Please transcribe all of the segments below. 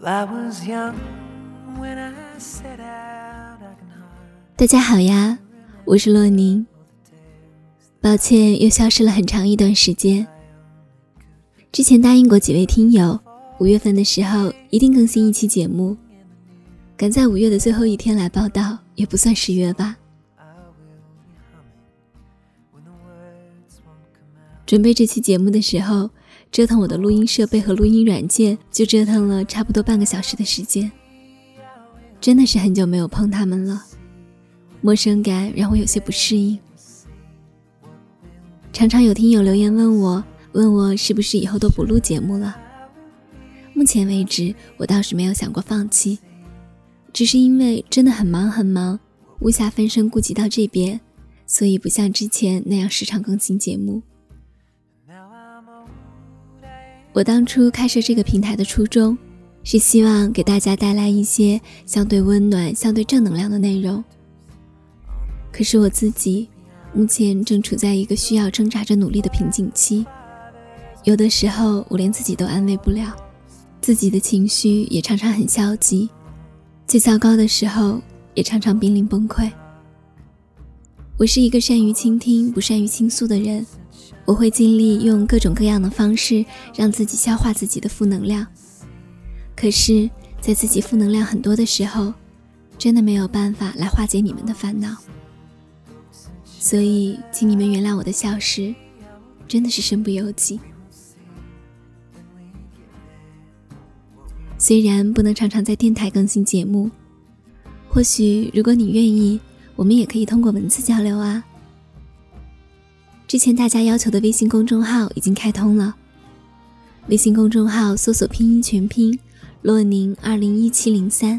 大家好呀，我是洛宁。抱歉，又消失了很长一段时间。之前答应过几位听友，五月份的时候一定更新一期节目。赶在五月的最后一天来报道，也不算失约吧。准备这期节目的时候，折腾我的录音设备和录音软件，就折腾了差不多半个小时的时间。真的是很久没有碰他们了。陌生感让我有些不适应，常常有听友留言问我，问我是不是以后都不录节目了。目前为止，我倒是没有想过放弃，只是因为真的很忙很忙，无暇分身顾及到这边，所以不像之前那样时常更新节目。我当初开设这个平台的初衷，是希望给大家带来一些相对温暖、相对正能量的内容。可是我自己，目前正处在一个需要挣扎着努力的瓶颈期。有的时候，我连自己都安慰不了，自己的情绪也常常很消极。最糟糕的时候，也常常濒临崩溃。我是一个善于倾听、不善于倾诉的人，我会尽力用各种各样的方式让自己消化自己的负能量。可是，在自己负能量很多的时候，真的没有办法来化解你们的烦恼。所以，请你们原谅我的消失，真的是身不由己。虽然不能常常在电台更新节目，或许如果你愿意，我们也可以通过文字交流啊。之前大家要求的微信公众号已经开通了，微信公众号搜索拼音全拼“洛宁二零一七零三”，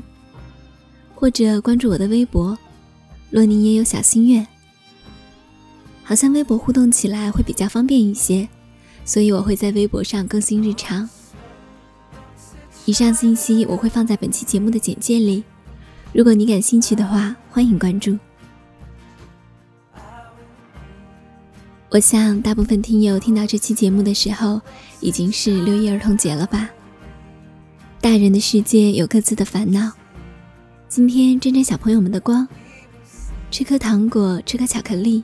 或者关注我的微博“洛宁也有小心愿”。好像微博互动起来会比较方便一些，所以我会在微博上更新日常。以上信息我会放在本期节目的简介里，如果你感兴趣的话，欢迎关注。我想大部分听友听到这期节目的时候，已经是六一儿童节了吧？大人的世界有各自的烦恼，今天沾沾小朋友们的光，吃颗糖果，吃颗巧克力。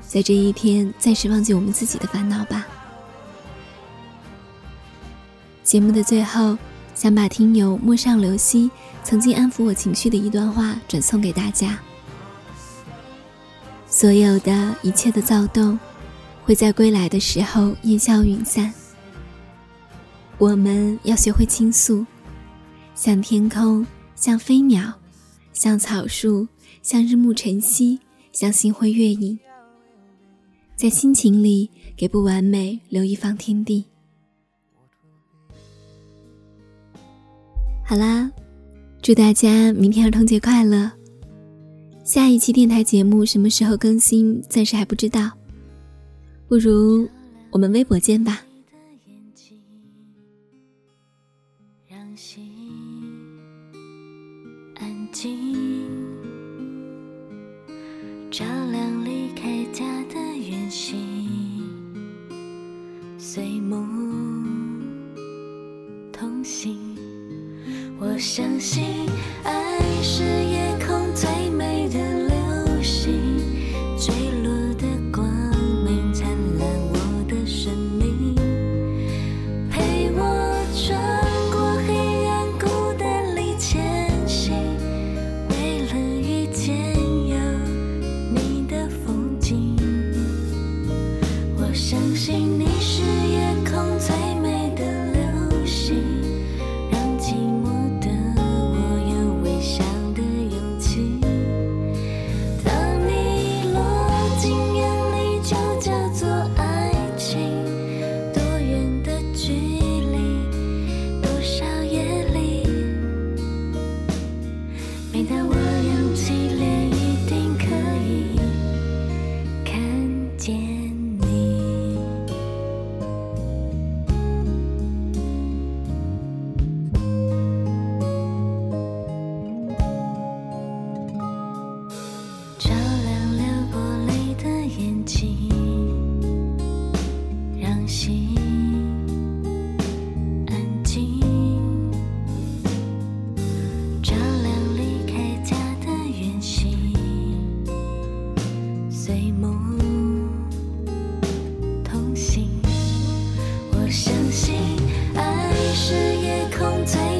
在这一天，暂时忘记我们自己的烦恼吧。节目的最后，想把听友陌上流溪曾经安抚我情绪的一段话转送给大家：所有的一切的躁动，会在归来的时候烟消云散。我们要学会倾诉，像天空，像飞鸟，像草树，像日暮晨曦，像星辉月影。在心情里，给不完美留一方天地。好啦，祝大家明天儿童节快乐！下一期电台节目什么时候更新，暂时还不知道。不如我们微博见吧。让心安静。照亮离开家的远行，随梦同行。我相信，爱是相你。take